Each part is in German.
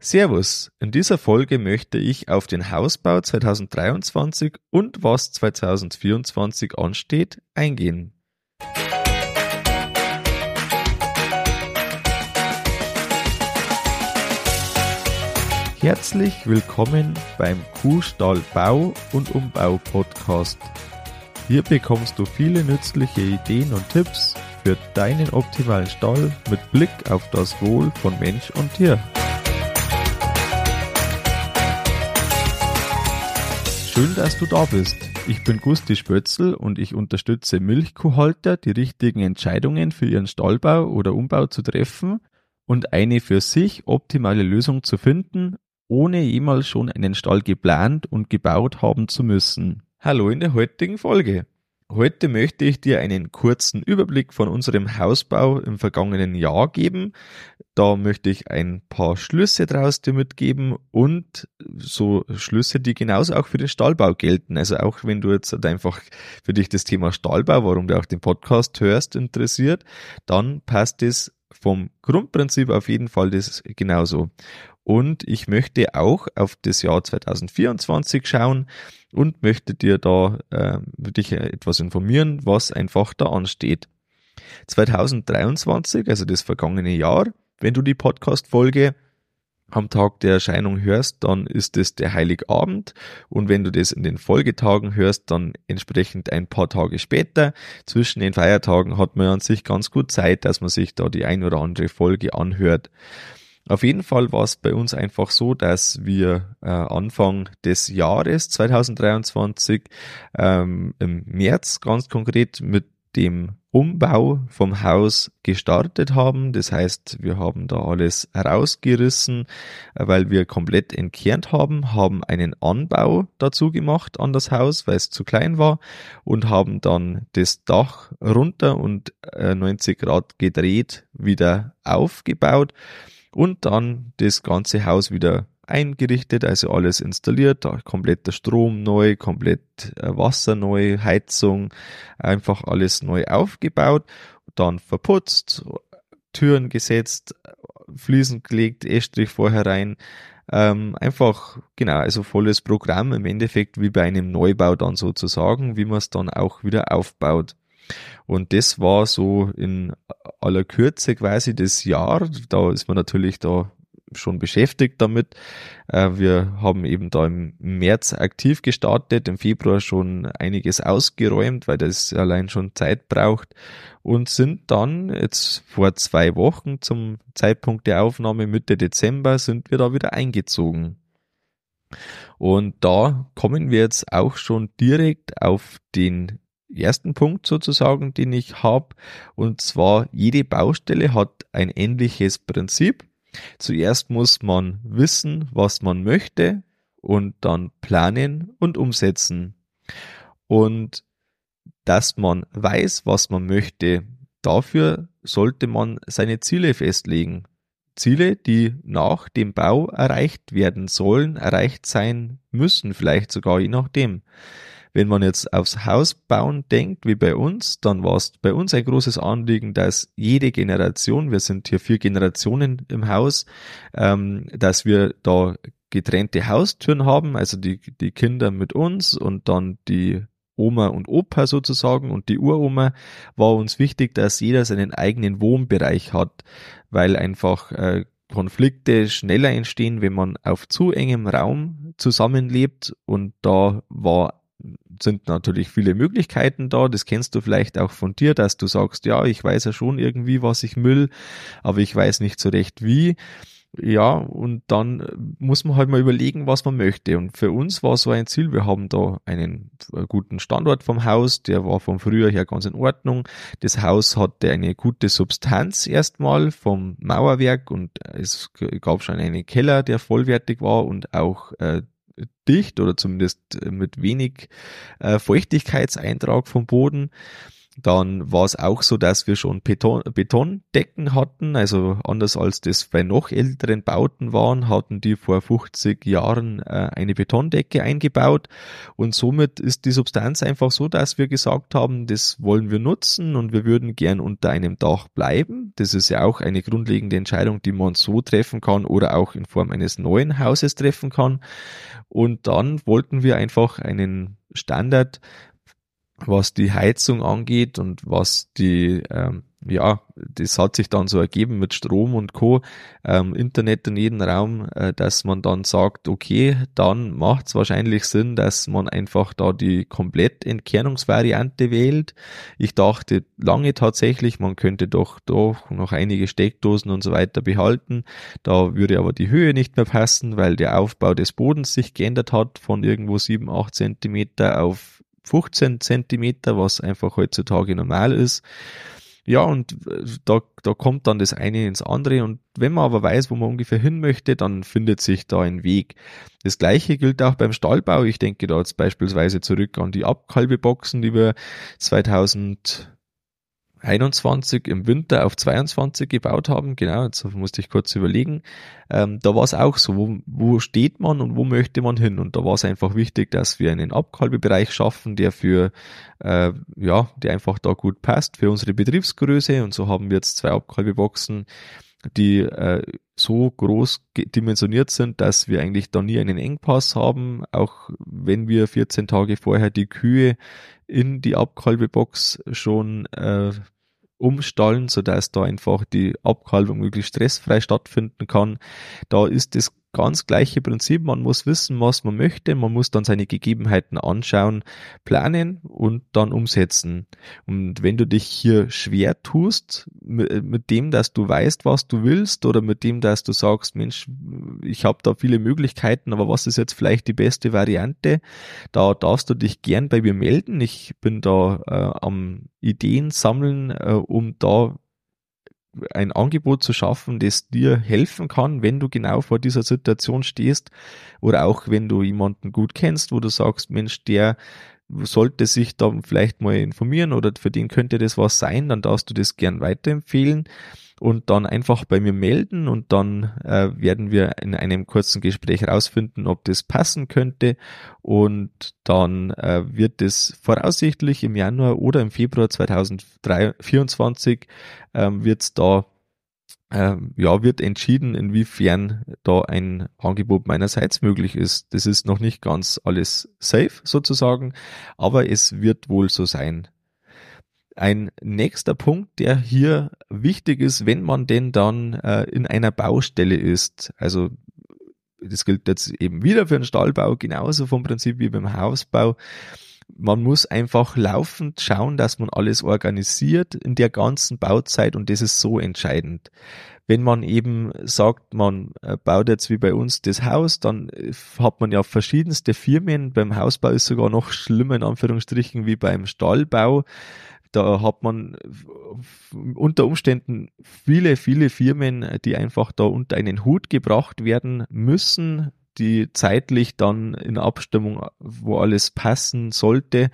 Servus, in dieser Folge möchte ich auf den Hausbau 2023 und was 2024 ansteht eingehen. Herzlich willkommen beim Kuhstall Bau und Umbau Podcast. Hier bekommst du viele nützliche Ideen und Tipps für deinen optimalen Stall mit Blick auf das Wohl von Mensch und Tier. Schön, dass du da bist. Ich bin Gusti Spötzl und ich unterstütze Milchkuhhalter, die richtigen Entscheidungen für ihren Stallbau oder Umbau zu treffen und eine für sich optimale Lösung zu finden, ohne jemals schon einen Stall geplant und gebaut haben zu müssen. Hallo in der heutigen Folge. Heute möchte ich dir einen kurzen Überblick von unserem Hausbau im vergangenen Jahr geben. Da möchte ich ein paar Schlüsse draus dir mitgeben und so Schlüsse, die genauso auch für den Stallbau gelten. Also auch wenn du jetzt einfach für dich das Thema Stallbau, warum du auch den Podcast hörst, interessiert, dann passt es vom Grundprinzip auf jeden Fall das genauso. Und ich möchte auch auf das Jahr 2024 schauen und möchte dir da äh, dich etwas informieren, was einfach da ansteht. 2023, also das vergangene Jahr, wenn du die Podcast-Folge am Tag der Erscheinung hörst, dann ist es der Heiligabend und wenn du das in den Folgetagen hörst, dann entsprechend ein paar Tage später. Zwischen den Feiertagen hat man an sich ganz gut Zeit, dass man sich da die ein oder andere Folge anhört. Auf jeden Fall war es bei uns einfach so, dass wir äh, Anfang des Jahres 2023 ähm, im März ganz konkret mit dem Umbau vom Haus gestartet haben. Das heißt, wir haben da alles rausgerissen, äh, weil wir komplett entkernt haben, haben einen Anbau dazu gemacht an das Haus, weil es zu klein war und haben dann das Dach runter und 90 äh, Grad gedreht wieder aufgebaut und dann das ganze Haus wieder eingerichtet, also alles installiert, kompletter Strom neu, komplett äh, Wasser neu, Heizung, einfach alles neu aufgebaut, dann verputzt, Türen gesetzt, Fliesen gelegt, Estrich vorher rein, ähm, einfach, genau, also volles Programm im Endeffekt wie bei einem Neubau dann sozusagen, wie man es dann auch wieder aufbaut. Und das war so in aller Kürze quasi das Jahr. Da ist man natürlich da schon beschäftigt damit. Äh, wir haben eben da im März aktiv gestartet, im Februar schon einiges ausgeräumt, weil das allein schon Zeit braucht und sind dann jetzt vor zwei Wochen zum Zeitpunkt der Aufnahme Mitte Dezember sind wir da wieder eingezogen. Und da kommen wir jetzt auch schon direkt auf den ersten Punkt sozusagen, den ich habe. Und zwar, jede Baustelle hat ein ähnliches Prinzip. Zuerst muss man wissen, was man möchte und dann planen und umsetzen. Und dass man weiß, was man möchte, dafür sollte man seine Ziele festlegen. Ziele, die nach dem Bau erreicht werden sollen, erreicht sein müssen, vielleicht sogar je nachdem. Wenn man jetzt aufs Haus bauen denkt, wie bei uns, dann war es bei uns ein großes Anliegen, dass jede Generation, wir sind hier vier Generationen im Haus, ähm, dass wir da getrennte Haustüren haben, also die, die Kinder mit uns und dann die Oma und Opa sozusagen und die Uroma. War uns wichtig, dass jeder seinen eigenen Wohnbereich hat, weil einfach äh, Konflikte schneller entstehen, wenn man auf zu engem Raum zusammenlebt und da war sind natürlich viele Möglichkeiten da. Das kennst du vielleicht auch von dir, dass du sagst, ja, ich weiß ja schon irgendwie, was ich will, aber ich weiß nicht so recht wie. Ja, und dann muss man halt mal überlegen, was man möchte. Und für uns war so ein Ziel, wir haben da einen guten Standort vom Haus, der war vom Frühjahr her ganz in Ordnung. Das Haus hatte eine gute Substanz erstmal vom Mauerwerk und es gab schon einen Keller, der vollwertig war und auch äh, dicht oder zumindest mit wenig äh, Feuchtigkeitseintrag vom Boden. Dann war es auch so, dass wir schon Beton, Betondecken hatten, also anders als das bei noch älteren Bauten waren, hatten die vor 50 Jahren äh, eine Betondecke eingebaut und somit ist die Substanz einfach so, dass wir gesagt haben, das wollen wir nutzen und wir würden gern unter einem Dach bleiben. Das ist ja auch eine grundlegende Entscheidung, die man so treffen kann oder auch in Form eines neuen Hauses treffen kann. Und dann wollten wir einfach einen Standard was die Heizung angeht und was die, ähm, ja, das hat sich dann so ergeben mit Strom und Co., ähm, Internet in jedem Raum, äh, dass man dann sagt, okay, dann macht es wahrscheinlich Sinn, dass man einfach da die Komplettentkernungsvariante wählt. Ich dachte lange tatsächlich, man könnte doch doch noch einige Steckdosen und so weiter behalten. Da würde aber die Höhe nicht mehr passen, weil der Aufbau des Bodens sich geändert hat von irgendwo sieben, acht Zentimeter auf 15 Zentimeter, was einfach heutzutage normal ist. Ja, und äh, da, da kommt dann das eine ins andere. Und wenn man aber weiß, wo man ungefähr hin möchte, dann findet sich da ein Weg. Das gleiche gilt auch beim Stallbau. Ich denke da jetzt beispielsweise zurück an die Abkalbeboxen, die wir 2000 21 im Winter auf 22 gebaut haben. Genau, jetzt musste ich kurz überlegen. Ähm, da war es auch so, wo, wo steht man und wo möchte man hin? Und da war es einfach wichtig, dass wir einen Abkalbebereich schaffen, der für, äh, ja, der einfach da gut passt für unsere Betriebsgröße. Und so haben wir jetzt zwei Abkalbeboxen, die äh, so groß dimensioniert sind, dass wir eigentlich da nie einen Engpass haben, auch wenn wir 14 Tage vorher die Kühe in die Abkalbebox schon äh, umstallen, so dass da einfach die Abkalbung möglichst stressfrei stattfinden kann. Da ist das ganz gleiche Prinzip. Man muss wissen, was man möchte. Man muss dann seine Gegebenheiten anschauen, planen und dann umsetzen. Und wenn du dich hier schwer tust, mit, mit dem, dass du weißt, was du willst oder mit dem, dass du sagst, Mensch, ich habe da viele Möglichkeiten, aber was ist jetzt vielleicht die beste Variante? Da darfst du dich gern bei mir melden. Ich bin da äh, am Ideen sammeln, äh, um da ein Angebot zu schaffen, das dir helfen kann, wenn du genau vor dieser Situation stehst oder auch wenn du jemanden gut kennst, wo du sagst, Mensch, der sollte sich da vielleicht mal informieren oder für den könnte das was sein, dann darfst du das gern weiterempfehlen und dann einfach bei mir melden und dann äh, werden wir in einem kurzen Gespräch rausfinden, ob das passen könnte und dann äh, wird es voraussichtlich im Januar oder im Februar 2024 äh, wird es da ähm, ja, wird entschieden, inwiefern da ein Angebot meinerseits möglich ist. Das ist noch nicht ganz alles safe sozusagen, aber es wird wohl so sein. Ein nächster Punkt, der hier wichtig ist, wenn man denn dann äh, in einer Baustelle ist, also das gilt jetzt eben wieder für den Stallbau, genauso vom Prinzip wie beim Hausbau. Man muss einfach laufend schauen, dass man alles organisiert in der ganzen Bauzeit und das ist so entscheidend. Wenn man eben sagt, man äh, baut jetzt wie bei uns das Haus, dann äh, hat man ja verschiedenste Firmen. Beim Hausbau ist sogar noch schlimmer in Anführungsstrichen wie beim Stallbau. Da hat man unter Umständen viele, viele Firmen, die einfach da unter einen Hut gebracht werden müssen, die zeitlich dann in Abstimmung, wo alles passen sollte,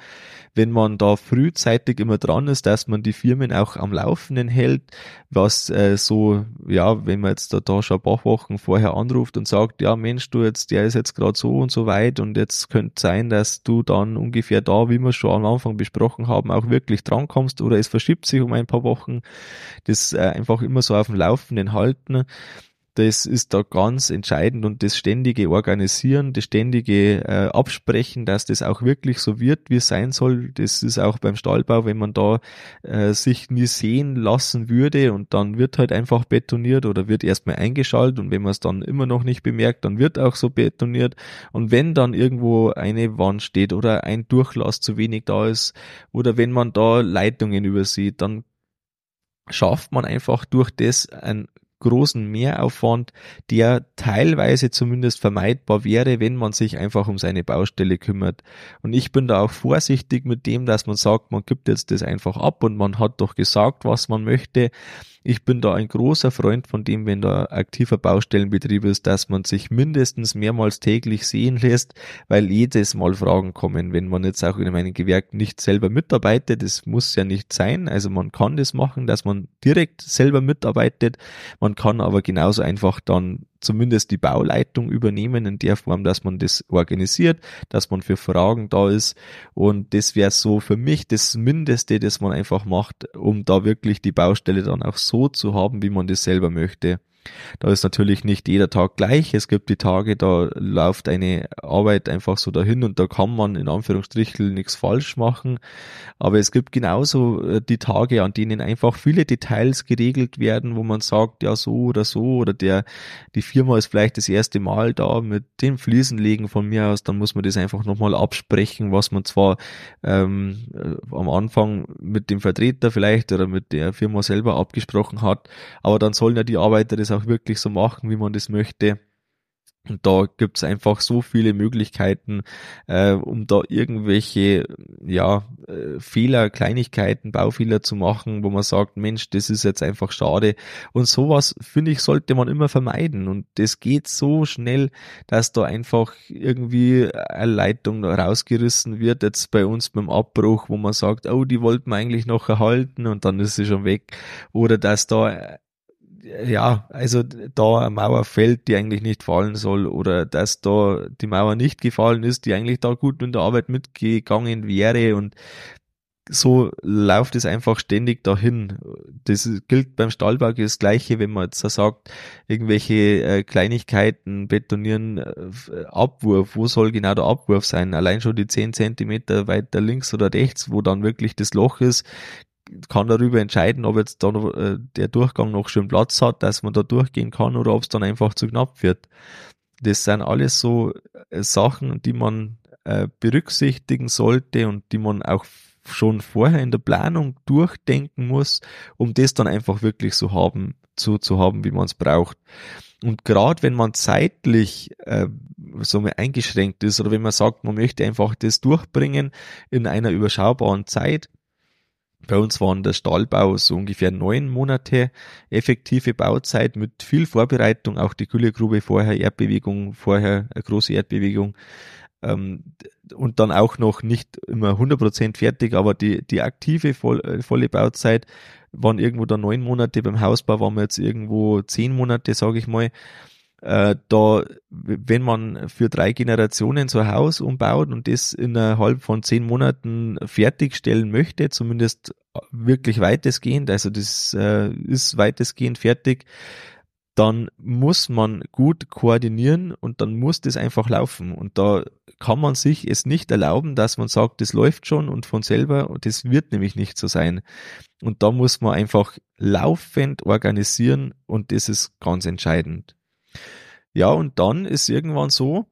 wenn man da frühzeitig immer dran ist, dass man die Firmen auch am Laufenden hält, was äh, so, ja, wenn man jetzt da, da schon ein paar Wochen vorher anruft und sagt, ja Mensch, du jetzt, der ist jetzt gerade so und so weit und jetzt könnte sein, dass du dann ungefähr da, wie wir schon am Anfang besprochen haben, auch wirklich drankommst oder es verschiebt sich um ein paar Wochen, das äh, einfach immer so auf dem Laufenden halten das ist da ganz entscheidend und das ständige Organisieren, das ständige äh, Absprechen, dass das auch wirklich so wird, wie es sein soll. Das ist auch beim Stallbau, wenn man da äh, sich nie sehen lassen würde und dann wird halt einfach betoniert oder wird erstmal eingeschaltet und wenn man es dann immer noch nicht bemerkt, dann wird auch so betoniert und wenn dann irgendwo eine Wand steht oder ein Durchlass zu wenig da ist oder wenn man da Leitungen übersieht, dann schafft man einfach durch das ein großen Mehraufwand, der teilweise zumindest vermeidbar wäre, wenn man sich einfach um seine Baustelle kümmert. Und ich bin da auch vorsichtig mit dem, dass man sagt, man gibt jetzt das einfach ab und man hat doch gesagt, was man möchte. Ich bin da ein großer Freund von dem, wenn da aktiver Baustellenbetrieb ist, dass man sich mindestens mehrmals täglich sehen lässt, weil jedes Mal Fragen kommen, wenn man jetzt auch in meinem Gewerk nicht selber mitarbeitet. Das muss ja nicht sein. Also man kann das machen, dass man direkt selber mitarbeitet. Man kann aber genauso einfach dann zumindest die Bauleitung übernehmen in der Form, dass man das organisiert, dass man für Fragen da ist. Und das wäre so für mich das Mindeste, das man einfach macht, um da wirklich die Baustelle dann auch so zu haben, wie man das selber möchte. Da ist natürlich nicht jeder Tag gleich. Es gibt die Tage, da läuft eine Arbeit einfach so dahin und da kann man in Anführungsstrichen nichts falsch machen. Aber es gibt genauso äh, die Tage, an denen einfach viele Details geregelt werden, wo man sagt, ja so oder so oder der, die Firma ist vielleicht das erste Mal da mit dem Fliesenlegen von mir aus, dann muss man das einfach nochmal absprechen, was man zwar ähm, äh, am Anfang mit dem Vertreter vielleicht oder mit der Firma selber abgesprochen hat, aber dann sollen ja die Arbeiter das auch wirklich so machen, wie man das möchte. Und da gibt's einfach so viele Möglichkeiten, äh, um da irgendwelche ja, äh, Fehler, Kleinigkeiten, Baufehler zu machen, wo man sagt, Mensch, das ist jetzt einfach schade. Und sowas, finde ich, sollte man immer vermeiden. Und das geht so schnell, dass da einfach irgendwie eine Leitung rausgerissen wird, jetzt bei uns beim Abbruch, wo man sagt, oh, die wollten wir eigentlich noch erhalten und dann ist sie schon weg. Oder dass da ja, also da eine Mauer fällt, die eigentlich nicht fallen soll, oder dass da die Mauer nicht gefallen ist, die eigentlich da gut in der Arbeit mitgegangen wäre und so läuft es einfach ständig dahin. Das gilt beim Stahlbau das Gleiche, wenn man jetzt sagt, irgendwelche äh, Kleinigkeiten betonieren, äh, Abwurf, wo soll genau der Abwurf sein? Allein schon die zehn Zentimeter weiter links oder rechts, wo dann wirklich das Loch ist, kann darüber entscheiden, ob jetzt da noch, äh, der Durchgang noch schön Platz hat, dass man da durchgehen kann oder ob es dann einfach zu knapp wird. Das sind alles so äh, Sachen, die man äh, berücksichtigen sollte und die man auch schon vorher in der Planung durchdenken muss, um das dann einfach wirklich so haben, so zu haben, wie man es braucht. Und gerade wenn man zeitlich äh, so eingeschränkt ist oder wenn man sagt, man möchte einfach das durchbringen in einer überschaubaren Zeit, bei uns waren der Stahlbau so ungefähr neun Monate effektive Bauzeit mit viel Vorbereitung, auch die Güllegrube vorher, Erdbewegung, vorher eine große Erdbewegung. Ähm, und dann auch noch nicht immer 100% fertig, aber die, die aktive äh, volle Bauzeit waren irgendwo da neun Monate, beim Hausbau waren wir jetzt irgendwo zehn Monate, sage ich mal äh, da, wenn man für drei Generationen so ein Haus umbaut und das innerhalb von zehn Monaten fertigstellen möchte, zumindest wirklich weitestgehend, also das äh, ist weitestgehend fertig, dann muss man gut koordinieren und dann muss das einfach laufen. Und da kann man sich es nicht erlauben, dass man sagt, das läuft schon und von selber und das wird nämlich nicht so sein. Und da muss man einfach laufend organisieren und das ist ganz entscheidend. Ja, und dann ist irgendwann so,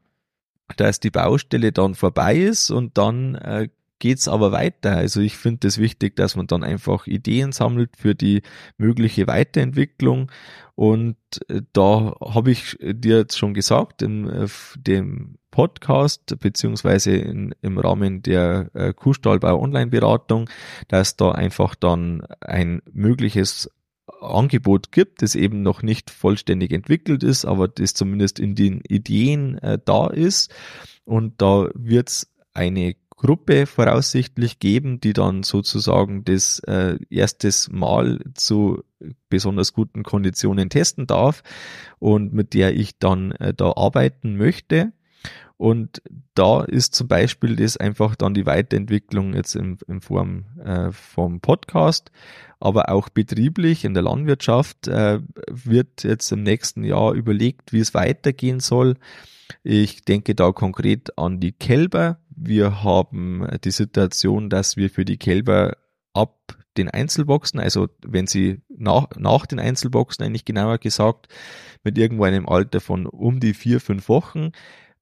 dass die Baustelle dann vorbei ist und dann äh, geht's aber weiter. Also ich finde es das wichtig, dass man dann einfach Ideen sammelt für die mögliche Weiterentwicklung. Und äh, da habe ich dir jetzt schon gesagt, in äh, dem Podcast beziehungsweise in, im Rahmen der äh, Kuhstallbau Online-Beratung, dass da einfach dann ein mögliches Angebot gibt, das eben noch nicht vollständig entwickelt ist, aber das zumindest in den Ideen äh, da ist. Und da wird es eine Gruppe voraussichtlich geben, die dann sozusagen das äh, erstes Mal zu besonders guten Konditionen testen darf und mit der ich dann äh, da arbeiten möchte. Und da ist zum Beispiel das einfach dann die Weiterentwicklung jetzt in, in Form äh, vom Podcast, aber auch betrieblich in der Landwirtschaft äh, wird jetzt im nächsten Jahr überlegt, wie es weitergehen soll. Ich denke da konkret an die Kälber. Wir haben die Situation, dass wir für die Kälber ab den Einzelboxen, also wenn sie nach, nach den Einzelboxen eigentlich genauer gesagt, mit irgendwo einem Alter von um die vier, fünf Wochen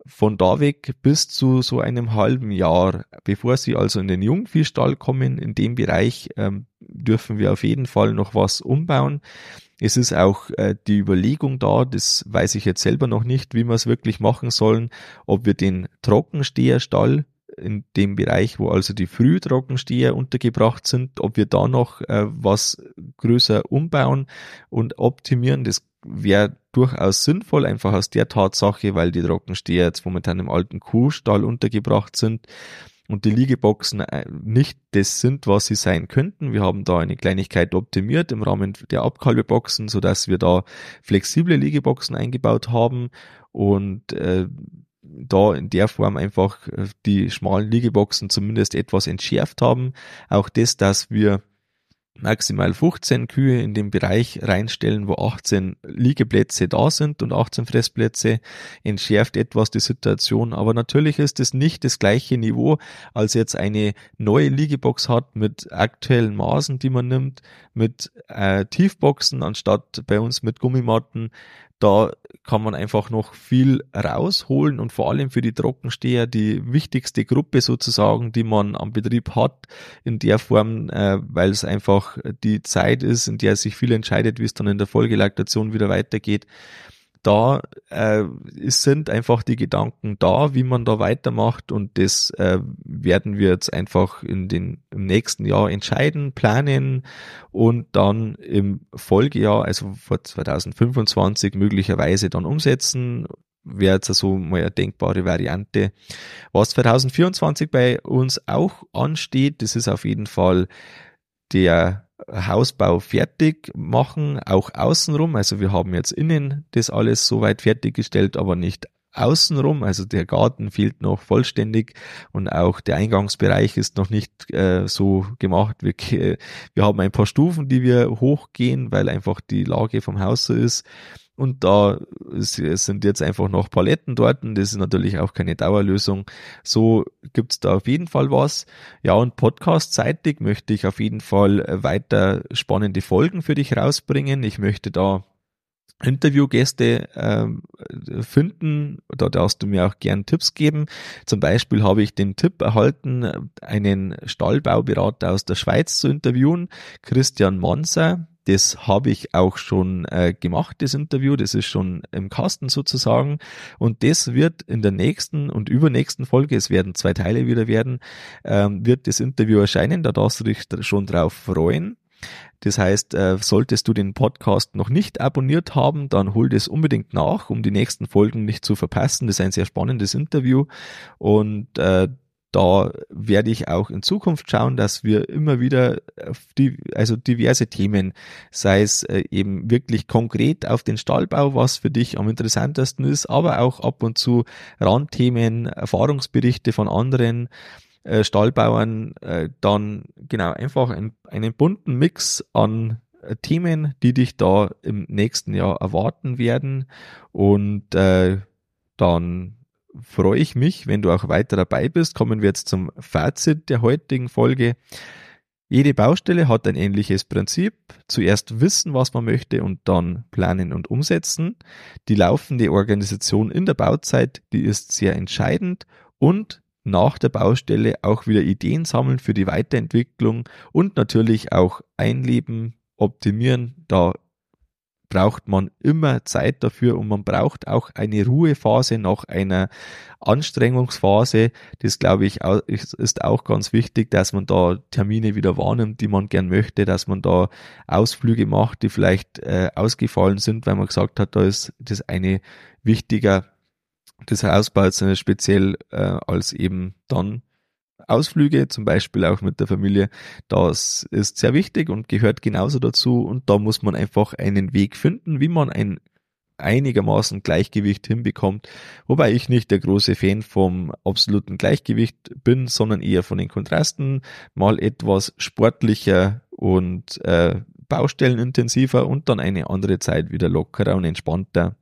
von da weg bis zu so einem halben Jahr, bevor sie also in den Jungviehstall kommen, in dem Bereich ähm, dürfen wir auf jeden Fall noch was umbauen. Es ist auch äh, die Überlegung da, das weiß ich jetzt selber noch nicht, wie wir es wirklich machen sollen, ob wir den Trockensteherstall in dem Bereich, wo also die Frühtrockensteher untergebracht sind, ob wir da noch äh, was größer umbauen und optimieren. Das wäre durchaus sinnvoll, einfach aus der Tatsache, weil die Trockensteher jetzt momentan im alten Kuhstall untergebracht sind und die Liegeboxen äh, nicht das sind, was sie sein könnten. Wir haben da eine Kleinigkeit optimiert im Rahmen der Abkalbeboxen, so dass wir da flexible Liegeboxen eingebaut haben und äh, da in der Form einfach äh, die schmalen Liegeboxen zumindest etwas entschärft haben. Auch das, dass wir maximal 15 Kühe in den Bereich reinstellen, wo 18 Liegeplätze da sind und 18 Fressplätze, entschärft etwas die Situation. Aber natürlich ist es nicht das gleiche Niveau, als jetzt eine neue Liegebox hat mit aktuellen Maßen, die man nimmt, mit äh, Tiefboxen anstatt bei uns mit Gummimatten. Da kann man einfach noch viel rausholen und vor allem für die Trockensteher die wichtigste Gruppe sozusagen, die man am Betrieb hat, in der Form, äh, weil es einfach die Zeit ist, in der sich viel entscheidet, wie es dann in der Folgelaktation wieder weitergeht da äh, sind einfach die Gedanken da, wie man da weitermacht und das äh, werden wir jetzt einfach in den im nächsten Jahr entscheiden, planen und dann im Folgejahr, also vor 2025 möglicherweise dann umsetzen. Wäre jetzt so mal eine denkbare Variante. Was 2024 bei uns auch ansteht, das ist auf jeden Fall der Hausbau fertig machen, auch außenrum. Also wir haben jetzt innen das alles soweit fertiggestellt, aber nicht außenrum. Also der Garten fehlt noch vollständig und auch der Eingangsbereich ist noch nicht äh, so gemacht. Wir, wir haben ein paar Stufen, die wir hochgehen, weil einfach die Lage vom Haus so ist. Und da sind jetzt einfach noch Paletten dort. Und das ist natürlich auch keine Dauerlösung. So gibt's da auf jeden Fall was. Ja, und podcast-seitig möchte ich auf jeden Fall weiter spannende Folgen für dich rausbringen. Ich möchte da Interviewgäste äh, finden, da darfst du mir auch gern Tipps geben. Zum Beispiel habe ich den Tipp erhalten, einen Stallbauberater aus der Schweiz zu interviewen, Christian Monser. Das habe ich auch schon äh, gemacht, das Interview. Das ist schon im Kasten sozusagen. Und das wird in der nächsten und übernächsten Folge, es werden zwei Teile wieder werden, ähm, wird das Interview erscheinen. Da darfst du dich schon drauf freuen. Das heißt, äh, solltest du den Podcast noch nicht abonniert haben, dann hol das unbedingt nach, um die nächsten Folgen nicht zu verpassen. Das ist ein sehr spannendes Interview und äh, da werde ich auch in Zukunft schauen, dass wir immer wieder die, also diverse Themen, sei es äh, eben wirklich konkret auf den Stallbau, was für dich am interessantesten ist, aber auch ab und zu Randthemen, Erfahrungsberichte von anderen äh, Stallbauern, äh, dann genau einfach ein, einen bunten Mix an Themen, die dich da im nächsten Jahr erwarten werden. Und äh, dann freue ich mich, wenn du auch weiter dabei bist. Kommen wir jetzt zum Fazit der heutigen Folge. Jede Baustelle hat ein ähnliches Prinzip. Zuerst wissen, was man möchte und dann planen und umsetzen. Die laufende Organisation in der Bauzeit, die ist sehr entscheidend und nach der Baustelle auch wieder Ideen sammeln für die Weiterentwicklung und natürlich auch einleben, optimieren. Da braucht man immer Zeit dafür und man braucht auch eine Ruhephase nach einer Anstrengungsphase. Das glaube ich ist auch ganz wichtig, dass man da Termine wieder wahrnimmt, die man gern möchte, dass man da Ausflüge macht, die vielleicht äh, ausgefallen sind, weil man gesagt hat, da ist das eine wichtiger des Hausbaus speziell äh, als eben dann Ausflüge, zum Beispiel auch mit der Familie, das ist sehr wichtig und gehört genauso dazu. Und da muss man einfach einen Weg finden, wie man ein einigermaßen Gleichgewicht hinbekommt, wobei ich nicht der große Fan vom absoluten Gleichgewicht bin, sondern eher von den Kontrasten, mal etwas sportlicher und äh, baustellenintensiver und dann eine andere Zeit wieder lockerer und entspannter.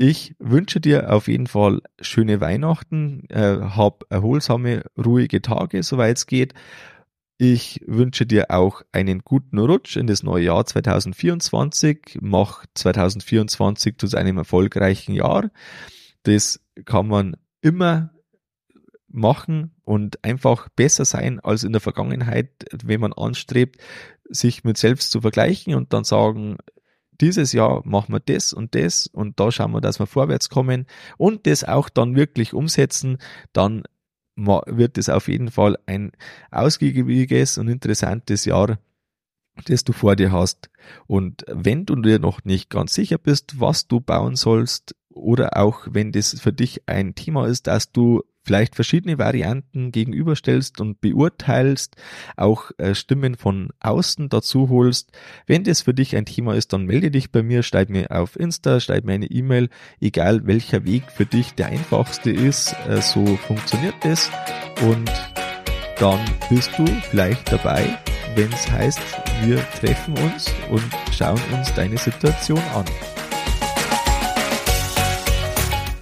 Ich wünsche dir auf jeden Fall schöne Weihnachten, äh, hab erholsame, ruhige Tage, soweit es geht. Ich wünsche dir auch einen guten Rutsch in das neue Jahr 2024. Mach 2024 zu einem erfolgreichen Jahr. Das kann man immer machen und einfach besser sein als in der Vergangenheit, wenn man anstrebt, sich mit selbst zu vergleichen und dann sagen, dieses Jahr machen wir das und das und da schauen wir, dass wir vorwärts kommen und das auch dann wirklich umsetzen, dann wird es auf jeden Fall ein ausgiebiges und interessantes Jahr, das du vor dir hast. Und wenn du dir noch nicht ganz sicher bist, was du bauen sollst, oder auch wenn das für dich ein Thema ist, dass du vielleicht verschiedene Varianten gegenüberstellst und beurteilst, auch äh, Stimmen von außen dazu holst. Wenn das für dich ein Thema ist, dann melde dich bei mir, schreib mir auf Insta, schreib mir eine E-Mail, egal welcher Weg für dich der einfachste ist, äh, so funktioniert das und dann bist du vielleicht dabei, wenn es heißt, wir treffen uns und schauen uns deine Situation an.